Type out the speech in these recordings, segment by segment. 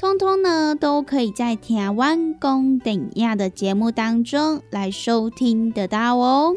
通通呢都可以在台湾公顶亚的节目当中来收听得到哦。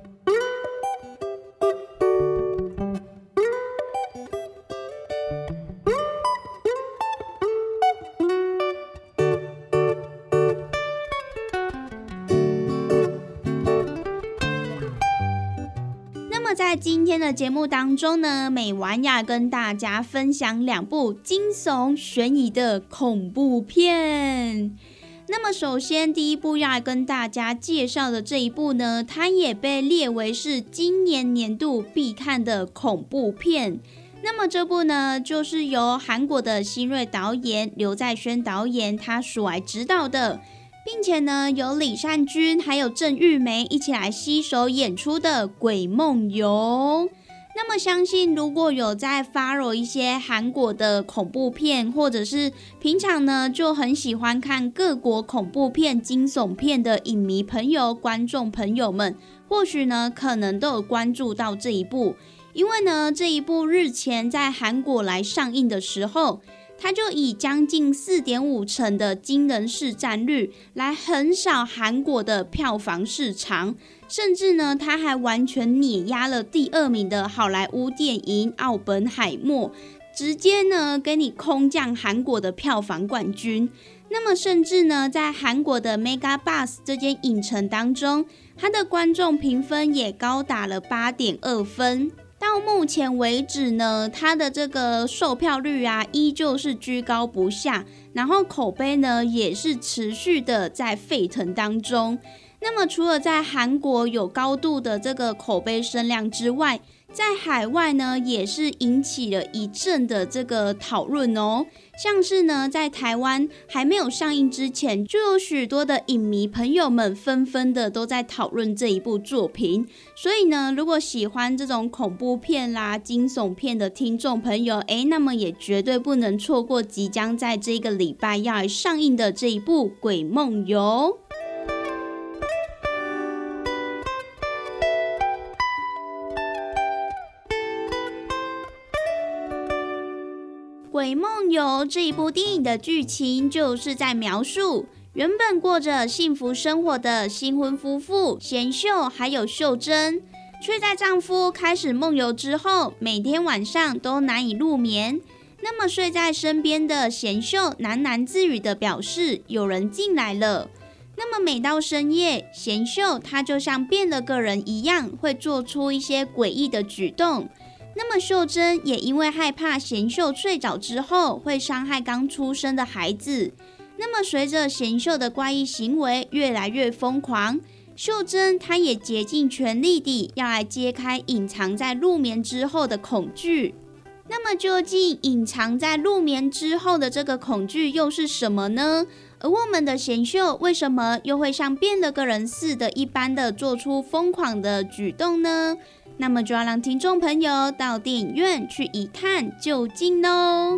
今天的节目当中呢，美玩要跟大家分享两部惊悚悬疑的恐怖片。那么，首先第一部要跟大家介绍的这一部呢，它也被列为是今年年度必看的恐怖片。那么这部呢，就是由韩国的新锐导演刘在轩导演他所来指导的。并且呢，由李善均还有郑玉梅一起来携手演出的《鬼梦游》。那么，相信如果有在 follow 一些韩国的恐怖片，或者是平常呢就很喜欢看各国恐怖片、惊悚片的影迷朋友、观众朋友们，或许呢可能都有关注到这一部，因为呢这一部日前在韩国来上映的时候。他就以将近四点五成的惊人市占率来横扫韩国的票房市场，甚至呢，他还完全碾压了第二名的好莱坞电影《奥本海默》，直接呢给你空降韩国的票房冠军。那么，甚至呢，在韩国的 Mega Bus 这间影城当中，它的观众评分也高达了八点二分。到目前为止呢，它的这个售票率啊，依旧是居高不下，然后口碑呢，也是持续的在沸腾当中。那么，除了在韩国有高度的这个口碑声量之外，在海外呢，也是引起了一阵的这个讨论哦。像是呢，在台湾还没有上映之前，就有许多的影迷朋友们纷纷的都在讨论这一部作品。所以呢，如果喜欢这种恐怖片啦、惊悚片的听众朋友，诶，那么也绝对不能错过即将在这个礼拜要上映的这一部《鬼梦游》。《鬼梦游》这一部电影的剧情，就是在描述原本过着幸福生活的新婚夫妇贤秀还有秀珍，却在丈夫开始梦游之后，每天晚上都难以入眠。那么睡在身边的贤秀喃喃自语的表示有人进来了。那么每到深夜，贤秀她就像变了个人一样，会做出一些诡异的举动。那么秀珍也因为害怕贤秀睡着之后会伤害刚出生的孩子，那么随着贤秀的怪异行为越来越疯狂，秀珍她也竭尽全力地要来揭开隐藏在入眠之后的恐惧。那么究竟隐藏在入眠之后的这个恐惧又是什么呢？而我们的贤秀为什么又会像变了个人似的一般的做出疯狂的举动呢？那么就要让听众朋友到电影院去一探究竟喽。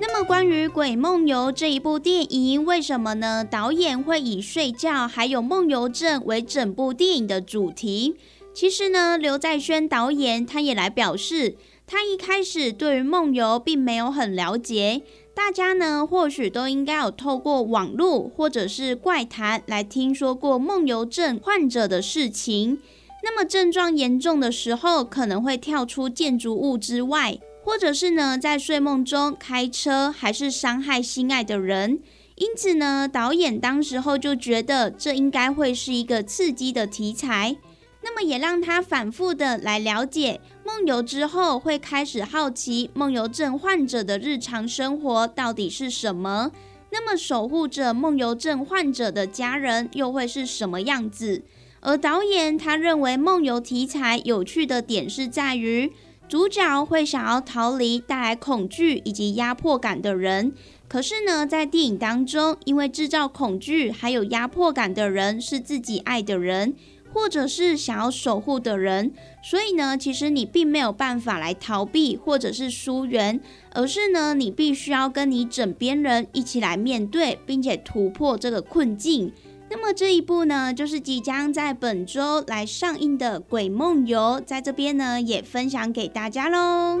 那么关于《鬼梦游》这一部电影，为什么呢？导演会以睡觉还有梦游症为整部电影的主题？其实呢，刘在轩导演他也来表示。他一开始对于梦游并没有很了解，大家呢或许都应该有透过网络或者是怪谈来听说过梦游症患者的事情。那么症状严重的时候，可能会跳出建筑物之外，或者是呢在睡梦中开车，还是伤害心爱的人。因此呢，导演当时候就觉得这应该会是一个刺激的题材。那么也让他反复的来了解梦游之后，会开始好奇梦游症患者的日常生活到底是什么。那么守护着梦游症患者的家人又会是什么样子？而导演他认为梦游题材有趣的点是在于，主角会想要逃离带来恐惧以及压迫感的人。可是呢，在电影当中，因为制造恐惧还有压迫感的人是自己爱的人。或者是想要守护的人，所以呢，其实你并没有办法来逃避或者是疏远，而是呢，你必须要跟你枕边人一起来面对，并且突破这个困境。那么这一部呢，就是即将在本周来上映的《鬼梦游》，在这边呢也分享给大家喽。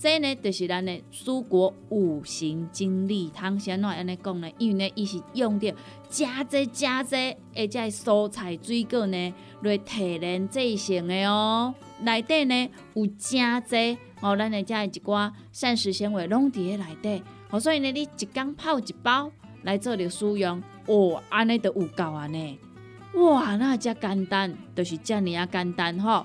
这呢，就是咱的蔬果五行精力汤，先来安尼讲呢，因为呢，伊是用着加济加济，而且蔬菜水果呢来提炼制成的哦。内底呢有加济哦，咱的遮一寡膳食纤维拢伫咧内底，哦，所以呢，你一缸泡一包来做着使用，哦，安尼就有够安尼。哇，那遮简单，就是遮尔啊简单吼。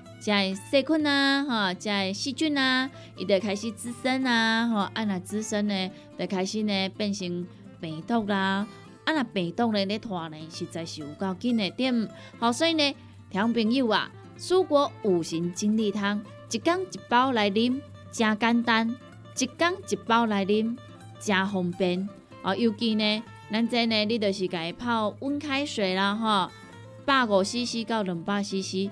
在细菌啊，哈，在细菌啊，伊就开始滋生啊，哈，啊那滋生呢，就开始呢变成病毒啦，啊那病毒呢咧拖呢，实在是有够紧的点。好，所以呢，听朋友啊，蔬果五行精力汤，一缸一包来啉，真简单；一缸一包来啉，真方便。哦，尤其呢，咱这呢，你就是家泡温开水啦，吼，百五 CC 到两百 CC，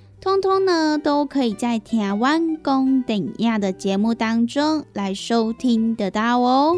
通通呢，都可以在《台湾公等亚》的节目当中来收听得到哦。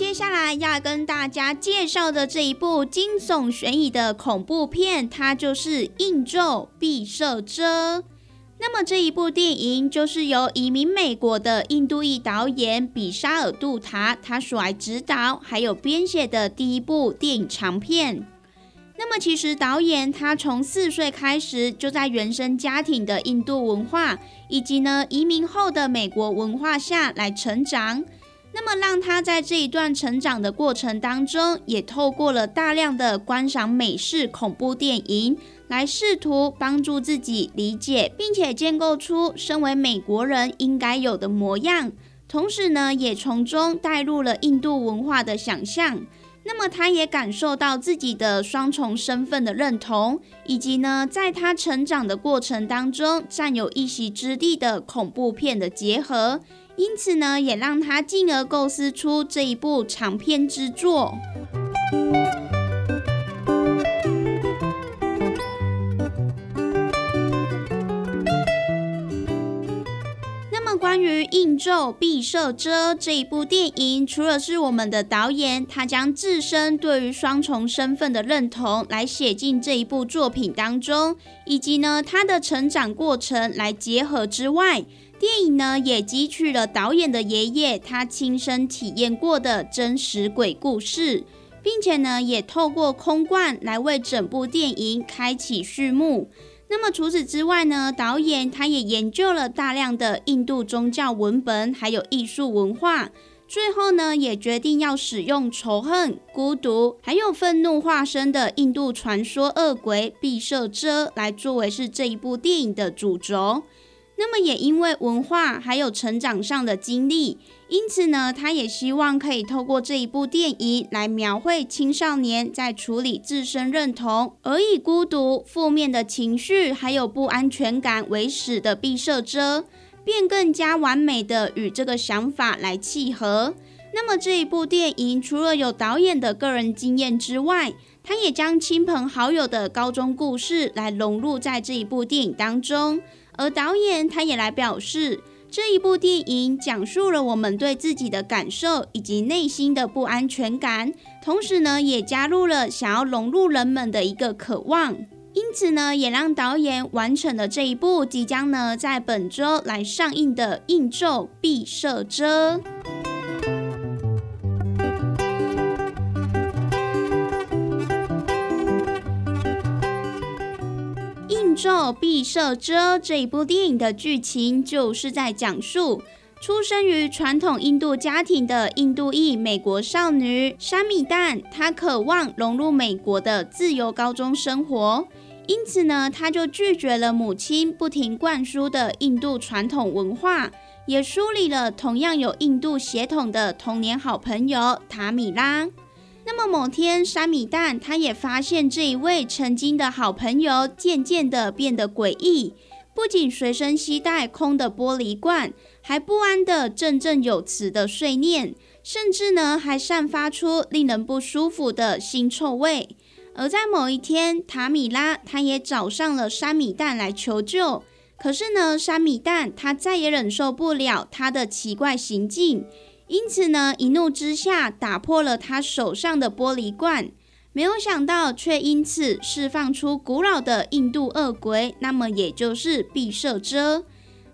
接下来要跟大家介绍的这一部惊悚悬疑的恐怖片，它就是《印咒必射遮》。那么这一部电影就是由移民美国的印度裔导演比沙尔杜塔他所来指导，还有编写的第一部电影长片。那么其实导演他从四岁开始就在原生家庭的印度文化，以及呢移民后的美国文化下来成长。那么，让他在这一段成长的过程当中，也透过了大量的观赏美式恐怖电影，来试图帮助自己理解，并且建构出身为美国人应该有的模样。同时呢，也从中带入了印度文化的想象。那么，他也感受到自己的双重身份的认同，以及呢，在他成长的过程当中占有一席之地的恐怖片的结合。因此呢，也让他进而构思出这一部长篇之作。那么，关于《映咒毕设遮》这一部电影，除了是我们的导演他将自身对于双重身份的认同来写进这一部作品当中，以及呢他的成长过程来结合之外，电影呢也汲取了导演的爷爷他亲身体验过的真实鬼故事，并且呢也透过空罐来为整部电影开启序幕。那么除此之外呢，导演他也研究了大量的印度宗教文本还有艺术文化，最后呢也决定要使用仇恨、孤独还有愤怒化身的印度传说恶鬼毕设遮来作为是这一部电影的主轴。那么也因为文化还有成长上的经历，因此呢，他也希望可以透过这一部电影来描绘青少年在处理自身认同而以孤独、负面的情绪还有不安全感为始的毕设遮，便更加完美的与这个想法来契合。那么这一部电影除了有导演的个人经验之外，他也将亲朋好友的高中故事来融入在这一部电影当中。而导演他也来表示，这一部电影讲述了我们对自己的感受以及内心的不安全感，同时呢，也加入了想要融入人们的一个渴望。因此呢，也让导演完成了这一部即将呢在本周来上映的《映咒必设遮》。《咒必射遮》这一部电影的剧情，就是在讲述出生于传统印度家庭的印度裔美国少女沙米旦，她渴望融入美国的自由高中生活，因此呢，她就拒绝了母亲不停灌输的印度传统文化，也梳理了同样有印度血统的童年好朋友塔米拉。那么某天，山米蛋他也发现这一位曾经的好朋友渐渐的变得诡异，不仅随身携带空的玻璃罐，还不安的振振有词的碎念，甚至呢还散发出令人不舒服的腥臭味。而在某一天，塔米拉他也找上了山米蛋来求救，可是呢，山米蛋他再也忍受不了他的奇怪行径。因此呢，一怒之下打破了他手上的玻璃罐，没有想到却因此释放出古老的印度恶鬼，那么也就是毕设遮。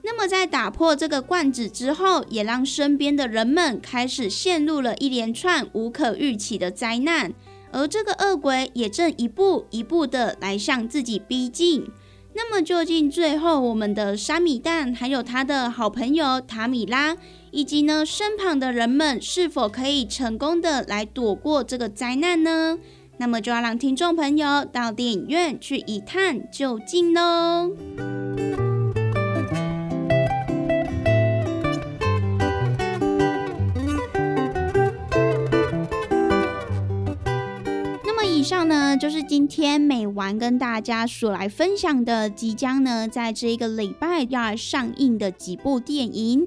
那么在打破这个罐子之后，也让身边的人们开始陷入了一连串无可预期的灾难，而这个恶鬼也正一步一步的来向自己逼近。那么究竟最后我们的沙米蛋还有他的好朋友塔米拉？以及呢，身旁的人们是否可以成功的来躲过这个灾难呢？那么就要让听众朋友到电影院去一探究竟喽。那么以上呢，就是今天美完跟大家所来分享的，即将呢在这一个礼拜要上映的几部电影。